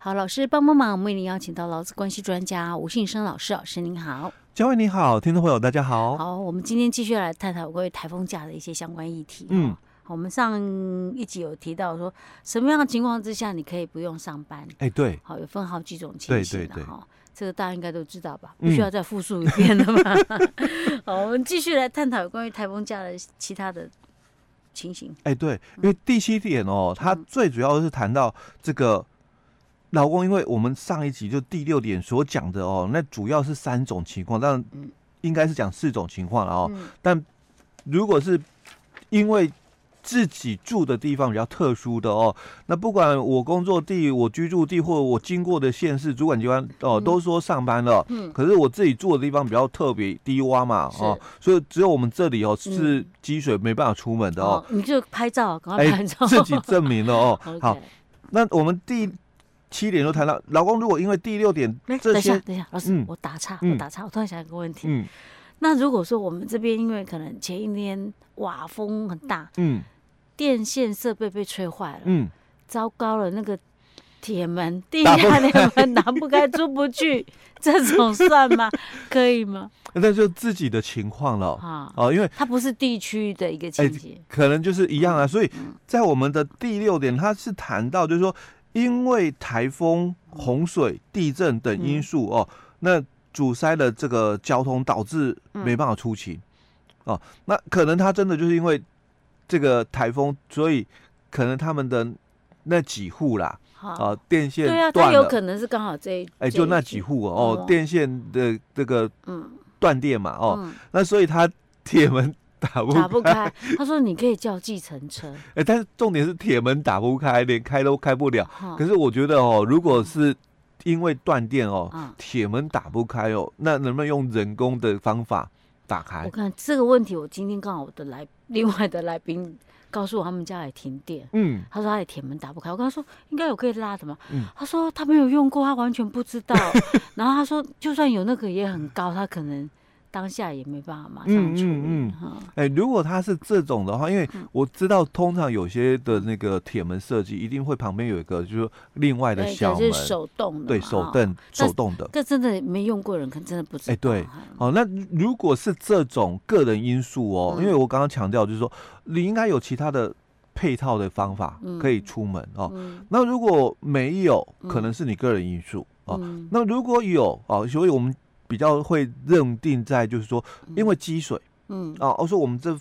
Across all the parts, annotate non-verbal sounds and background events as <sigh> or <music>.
好，老师帮帮忙，我们为您邀请到劳资关系专家吴信生老师，老师您好。嘉惠你好，听众朋友大家好。好，我们今天继续来探讨关于台风假的一些相关议题。嗯，我们上一集有提到说，什么样的情况之下你可以不用上班？哎，对，好，有分好几种情形的哈。这个大家应该都知道吧？不需要再复述一遍了吧？嗯、<laughs> 好，我们继续来探讨有关于台风假的其他的情形。哎，对，因为第七点哦，它最主要是谈到这个劳工，因为我们上一集就第六点所讲的哦，那主要是三种情况，但应该是讲四种情况了哦。但如果是因为自己住的地方比较特殊的哦，那不管我工作地、我居住地或者我经过的县市主管机关哦，都说上班了。嗯。可是我自己住的地方比较特别低洼嘛，哦，所以只有我们这里哦是积水没办法出门的哦。你就拍照，赶快拍照，自己证明了哦。<laughs> 好，那我们第七点就谈到，老公如果因为第六点这些，等一下，等一下，老师，我打岔，我打岔，我突然想一个问题。嗯。那如果说我们这边因为可能前一天瓦风很大，嗯。电线设备被吹坏了，嗯，糟糕了，那个铁门地下铁门打不开，出不去，<laughs> 这种算吗？可以吗？那就自己的情况了啊，哦，因为它不是地区的一个情节，欸，可能就是一样啊。所以在我们的第六点，它是谈到就是说，因为台风、洪水、地震等因素哦，那阻塞了这个交通，导致没办法出勤。哦，那可能他真的就是因为。这个台风，所以可能他们的那几户啦，啊，电线对啊，它有可能是刚好这一，哎，就那几户哦，电线的这个嗯。断电嘛，哦，那所以他铁门打不打不开，他说你可以叫计程车，<laughs> 哎，但是重点是铁门打不开，连开都开不了。可是我觉得哦，如果是因为断电哦，铁门打不开哦，那能不能用人工的方法？打开，我看这个问题，我今天刚好我的来另外的来宾告诉我，他们家也停电。嗯，他说他的铁门打不开，我跟他说应该有可以拉的嘛。嗯，他说他没有用过，他完全不知道。<laughs> 然后他说，就算有那个也很高，他可能。当下也没办法马上处理。嗯嗯哎，如果他是这种的话，因为我知道通常有些的那个铁门设计一定会旁边有一个就是另外的小门，是手动的，对，手动手动的。这真的没用过人，可能真的不知道。哎，对，哦，那如果是这种个人因素哦，因为我刚刚强调就是说，你应该有其他的配套的方法可以出门哦。那如果没有，可能是你个人因素哦。那如果有哦，所以我们。比较会认定在就是说，因为积水，嗯啊，我说我们这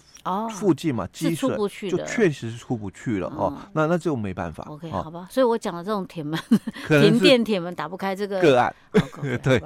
附近嘛，积水就确实是出不去了哦。那那这个没办法。OK，好吧。所以我讲的这种铁门、<laughs> 停电铁门打不开这个个案，<laughs> 对。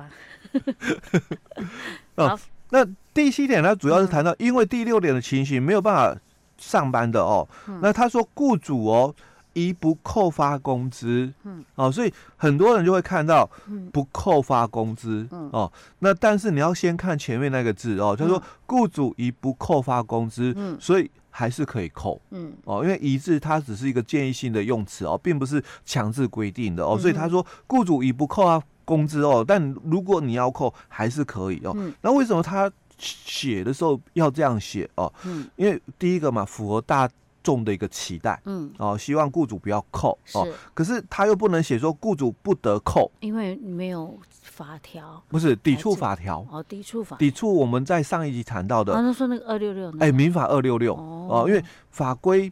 <laughs> 好，那第七点呢，主要是谈到因为第六点的情形没有办法上班的哦。那他说雇主哦。一不扣发工资，嗯，哦，所以很多人就会看到不扣发工资，嗯，哦，那但是你要先看前面那个字哦，他说雇主一不扣发工资，嗯，所以还是可以扣，嗯，哦，因为一字它只是一个建议性的用词哦，并不是强制规定的哦，所以他说雇主一不扣发工资哦，但如果你要扣还是可以哦，那为什么他写的时候要这样写哦？嗯，因为第一个嘛，符合大。重的一个期待，嗯，哦，希望雇主不要扣，哦，可是他又不能写说雇主不得扣，因为没有法条，不是抵触法条，哦，抵触法，抵触我们在上一集谈到的，他说那个二六六，哎，民法二六六，哦，因为法规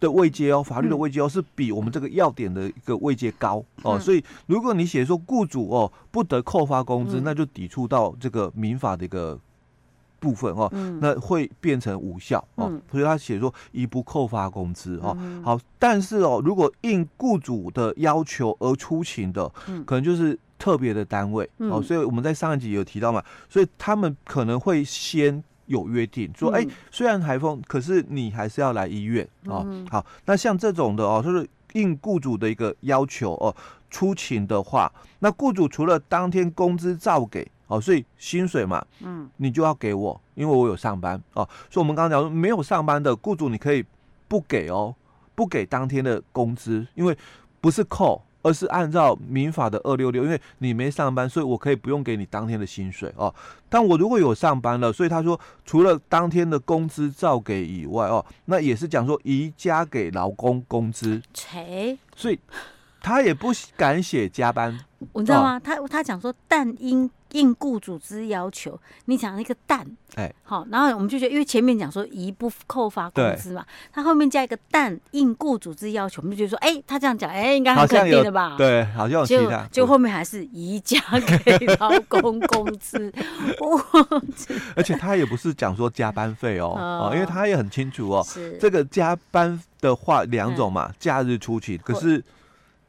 的位阶哦，法律的位阶哦，是比我们这个要点的一个位阶高，哦，所以如果你写说雇主哦不得扣发工资，那就抵触到这个民法的一个。部分哦，那会变成无效哦，所以他写说一不扣发工资哦。好，但是哦，如果应雇主的要求而出勤的，可能就是特别的单位哦。所以我们在上一集有提到嘛，所以他们可能会先有约定说，哎，虽然台风，可是你还是要来医院哦。好，那像这种的哦，就是应雇主的一个要求哦，出勤的话，那雇主除了当天工资照给。哦，所以薪水嘛，嗯，你就要给我，因为我有上班哦。所以我们刚刚讲说，没有上班的雇主，你可以不给哦，不给当天的工资，因为不是扣，而是按照民法的二六六，因为你没上班，所以我可以不用给你当天的薪水哦。但我如果有上班了，所以他说除了当天的工资照给以外哦，那也是讲说宜加给劳工工资。谁，所以他也不敢写加班，你知道吗？他他讲说，但因应雇主之要求，你讲那个但，哎，好，然后我们就觉得，因为前面讲说一不扣发工资嘛，他后面加一个但应雇主之要求，我们就觉得说，哎，他这样讲，哎，应该很肯定的吧？对，好像有其他，就后面还是宜加给劳工工资，<laughs> 而且他也不是讲说加班费哦，哦，因为他也很清楚哦，这个加班的话两种嘛，假日出勤，可是。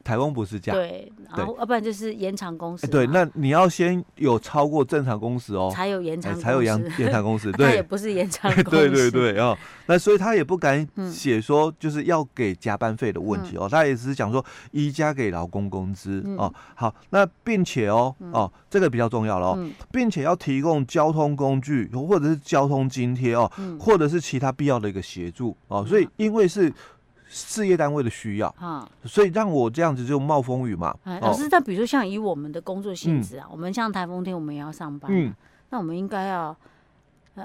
台风不是这样，对，然后要不然就是延长工时。对，那你要先有超过正常工时哦，才有延长，才有延延长工时。<laughs> 对，也不是延长 <laughs> 工时。对对对哦，那所以他也不敢写说就是要给加班费的问题哦，他也只是讲说一加给劳工工资哦。好，那并且哦哦，这个比较重要了哦，并且要提供交通工具或者是交通津贴哦，或者是其他必要的一个协助哦。所以因为是。事业单位的需要。啊，所以让我这样子就冒风雨嘛。老师，那比如说像以我们的工作性质啊，我们像台风天我们也要上班，嗯，那我们应该要呃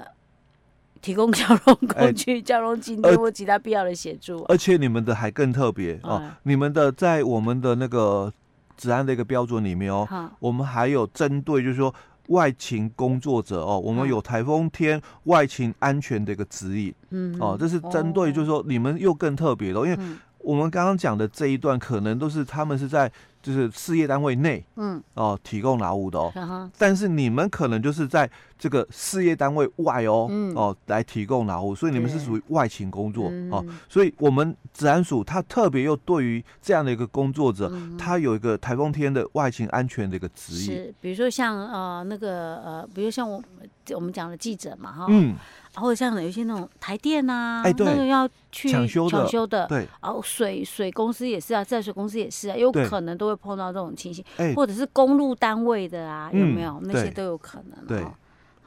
提供交通工具、交通津贴或其他必要的协助。而且你们的还更特别哦，你们的在我们的那个治安的一个标准里面哦，我们还有针对就是说。外勤工作者哦，我们有台风天外勤安全的一个指引，嗯，哦，这是针对就是说你们又更特别了，因为我们刚刚讲的这一段可能都是他们是在。就是事业单位内，嗯，哦，提供劳务的哦，嗯、但是你们可能就是在这个事业单位外哦，嗯、哦，来提供劳务，所以你们是属于外勤工作对哦，所以我们治安署它特别又对于这样的一个工作者，他、嗯、有一个台风天的外勤安全的一个指引，是，比如说像呃那个呃，比如像我我们讲的记者嘛，哈，嗯。或者像有一些那种台电啊，那个要去抢修的，对，然后水水公司也是啊，在水公司也是啊，有可能都会碰到这种情形，或者是公路单位的啊，有没有那些都有可能。对，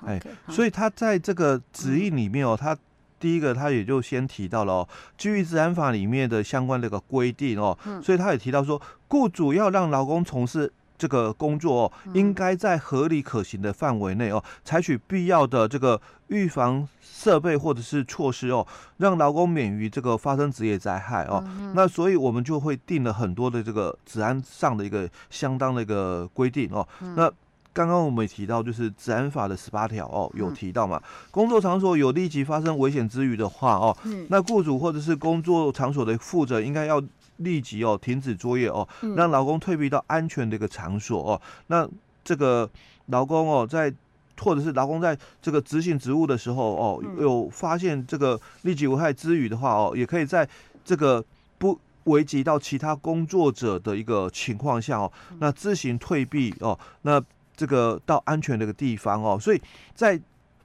哎，所以他在这个指引里面哦，他第一个他也就先提到了哦，基于治安法里面的相关的一个规定哦，所以他也提到说，雇主要让劳工从事。这个工作哦，应该在合理可行的范围内哦，采取必要的这个预防设备或者是措施哦，让劳工免于这个发生职业灾害哦。嗯、那所以我们就会定了很多的这个治安上的一个相当的一个规定哦。嗯、那刚刚我们也提到，就是治安法的十八条哦，有提到嘛，嗯、工作场所有立即发生危险之余的话哦，嗯、那雇主或者是工作场所的负责应该要。立即哦停止作业哦，让劳工退避到安全的一个场所哦。嗯、那这个劳工哦，在或者是劳工在这个执行职务的时候哦，有发现这个立即危害之余的话哦，也可以在这个不危及到其他工作者的一个情况下哦，那自行退避哦，那这个到安全的一个地方哦。所以在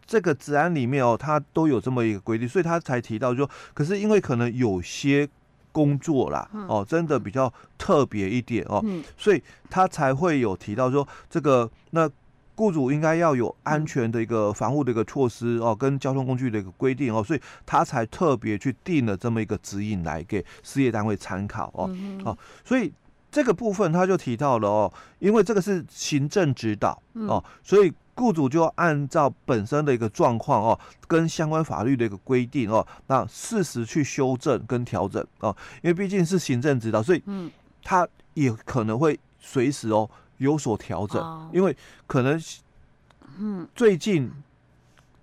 这个治安里面哦，它都有这么一个规定，所以他才提到说，可是因为可能有些。工作啦，哦，真的比较特别一点哦，嗯、所以他才会有提到说，这个那雇主应该要有安全的一个防护的一个措施哦，跟交通工具的一个规定哦，所以他才特别去定了这么一个指引来给事业单位参考哦，哦，所以这个部分他就提到了哦，因为这个是行政指导哦，所以。雇主就要按照本身的一个状况哦，跟相关法律的一个规定哦，那适时去修正跟调整哦，因为毕竟是行政指导，所以嗯，他也可能会随时哦有所调整，因为可能嗯。最近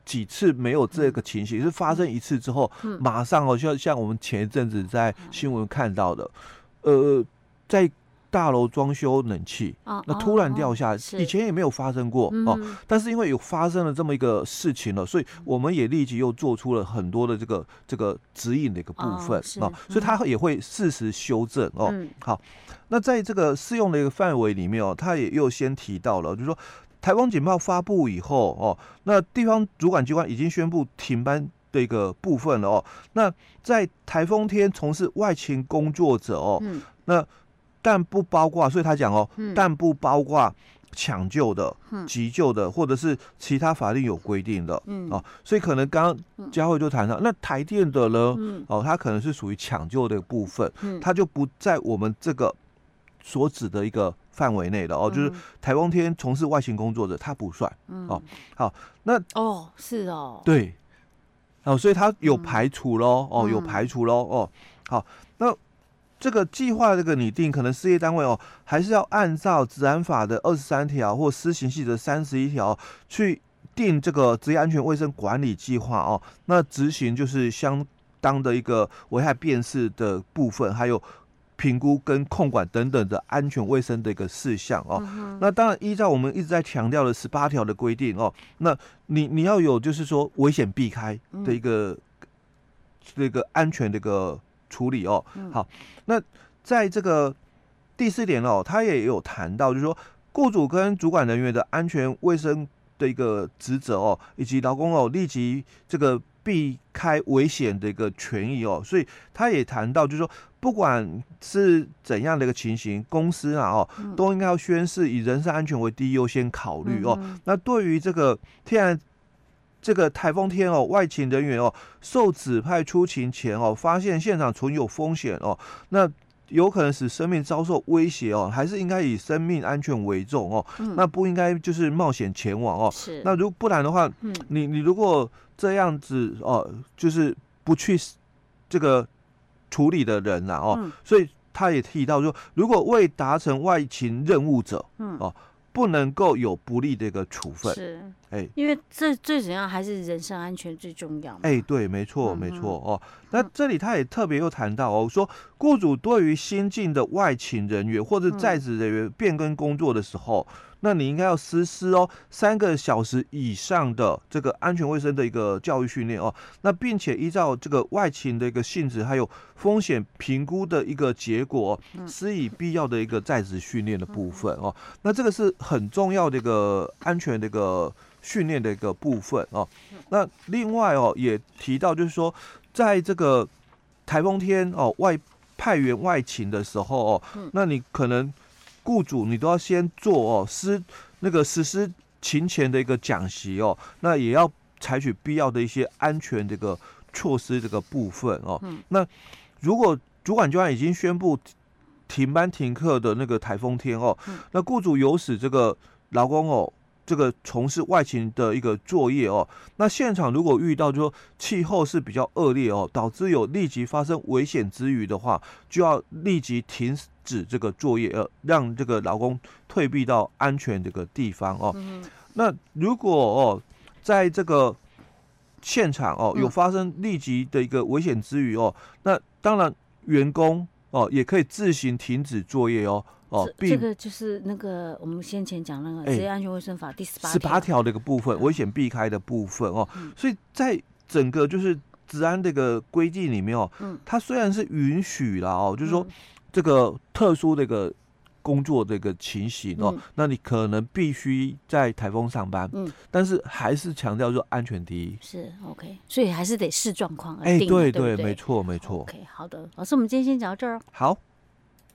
几次没有这个情形，是发生一次之后，马上哦，像像我们前一阵子在新闻看到的，呃，在。大楼装修冷气，那突然掉下，以前也没有发生过哦。但是因为有发生了这么一个事情了，所以我们也立即又做出了很多的这个这个指引的一个部分啊。所以他也会适时修正哦。好，那在这个适用的一个范围里面哦，他也又先提到了，就是说台风警报发布以后哦，那地方主管机关已经宣布停班的一个部分了哦。那在台风天从事外勤工作者哦，那但不包括，所以他讲哦，嗯、但不包括抢救的、嗯、急救的，或者是其他法律有规定的、嗯、哦。所以可能刚刚佳慧就谈到，嗯、那台电的呢，嗯、哦，它可能是属于抢救的部分，嗯、它就不在我们这个所指的一个范围内的哦。嗯、就是台风天从事外勤工作者，他不算、嗯、哦。好，那哦是哦，对，哦，所以他有排除喽，嗯、哦，有排除喽，哦，好，那。这个计划这个拟定，可能事业单位哦，还是要按照《治安法》的二十三条或施行细则三十一条去定这个职业安全卫生管理计划哦。那执行就是相当的一个危害辨识的部分，还有评估跟控管等等的安全卫生的一个事项哦。嗯、那当然依照我们一直在强调的十八条的规定哦，那你你要有就是说危险避开的一个、嗯、这个安全的一个。处理哦，好，那在这个第四点哦，他也有谈到，就是说雇主跟主管人员的安全卫生的一个职责哦，以及劳工哦立即这个避开危险的一个权益哦，所以他也谈到，就是说不管是怎样的一个情形，公司啊哦都应该要宣誓以人身安全为第一优先考虑哦。那对于这个天然这个台风天哦，外勤人员哦，受指派出勤前哦，发现现场存有风险哦，那有可能使生命遭受威胁哦，还是应该以生命安全为重哦，嗯、那不应该就是冒险前往哦。是。那如不然的话，嗯、你你如果这样子哦，就是不去这个处理的人呐哦，嗯、所以他也提到说，如果未达成外勤任务者，嗯哦。不能够有不利的一个处分，是，哎、欸，因为这最主要还是人身安全最重要。哎、欸，对，没错，没错哦。那这里他也特别又谈到哦，说雇主对于新进的外勤人员或者在职人员变更工作的时候。那你应该要实施哦，三个小时以上的这个安全卫生的一个教育训练哦。那并且依照这个外勤的一个性质，还有风险评估的一个结果，施以必要的一个在职训练的部分哦。那这个是很重要的一个安全的一个训练的一个部分哦。那另外哦，也提到就是说，在这个台风天哦，外派员外勤的时候哦，那你可能。雇主，你都要先做哦，施那个实施勤前的一个讲习哦，那也要采取必要的一些安全这个措施这个部分哦。嗯、那如果主管机关已经宣布停班停课的那个台风天哦，嗯、那雇主有使这个劳工哦。这个从事外勤的一个作业哦，那现场如果遇到就说气候是比较恶劣哦，导致有立即发生危险之余的话，就要立即停止这个作业，呃，让这个劳工退避到安全这个地方哦。嗯、那如果哦，在这个现场哦有发生立即的一个危险之余哦，嗯、那当然员工哦也可以自行停止作业哦。哦，这个就是那个我们先前讲那个《职业安全卫生法》第十八十八条的一个部分，危险避开的部分哦。嗯、所以在整个就是治安这个规定里面哦，嗯、它虽然是允许了哦，就是说这个特殊的一个工作的一个情形哦，嗯、那你可能必须在台风上班，嗯，但是还是强调说安全第一。是 OK，所以还是得视状况而定。哎，对对，对对没错没错。OK，好的，老师，我们今天先讲到这儿。好。